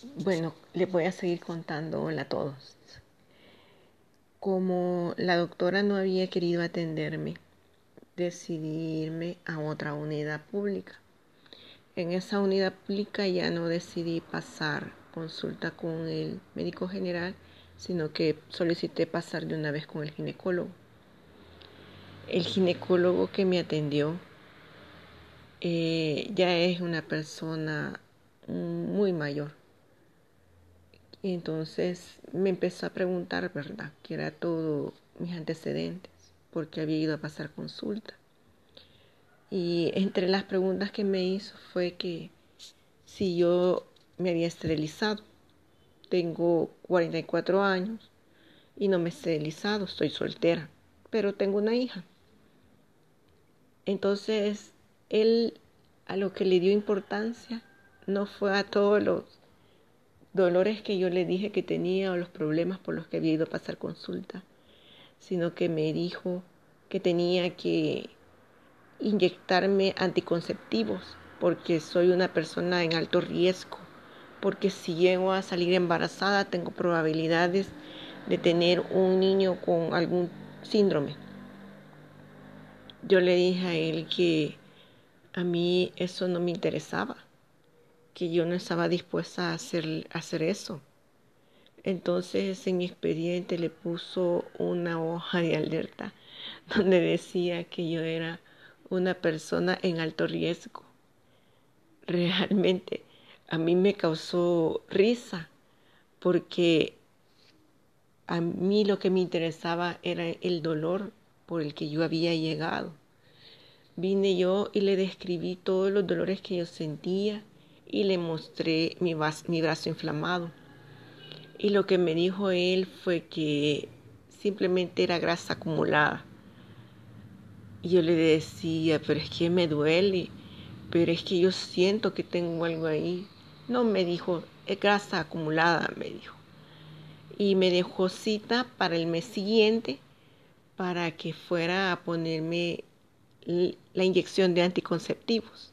Bueno, les voy a seguir contando hola a todos. Como la doctora no había querido atenderme, decidí irme a otra unidad pública. En esa unidad pública ya no decidí pasar consulta con el médico general, sino que solicité pasar de una vez con el ginecólogo. El ginecólogo que me atendió eh, ya es una persona muy mayor entonces me empezó a preguntar, ¿verdad? Que era todo mis antecedentes, porque había ido a pasar consulta. Y entre las preguntas que me hizo fue que si yo me había esterilizado. Tengo 44 años y no me he esterilizado, estoy soltera, pero tengo una hija. Entonces, él a lo que le dio importancia no fue a todos los dolores que yo le dije que tenía o los problemas por los que había ido a pasar consulta, sino que me dijo que tenía que inyectarme anticonceptivos porque soy una persona en alto riesgo, porque si llego a salir embarazada tengo probabilidades de tener un niño con algún síndrome. Yo le dije a él que a mí eso no me interesaba, que yo no estaba dispuesta a hacer, hacer eso. Entonces en mi expediente le puso una hoja de alerta donde decía que yo era una persona en alto riesgo. Realmente a mí me causó risa porque a mí lo que me interesaba era el dolor por el que yo había llegado. Vine yo y le describí todos los dolores que yo sentía y le mostré mi, brazo inflamado. Y lo que me dijo él fue que simplemente era grasa acumulada. Y yo le decía, pero es que me duele, pero es que yo siento que tengo algo ahí. No, me dijo, es grasa acumulada, me dijo. Y me dejó cita para el mes siguiente para que fuera a ponerme la inyección de anticonceptivos.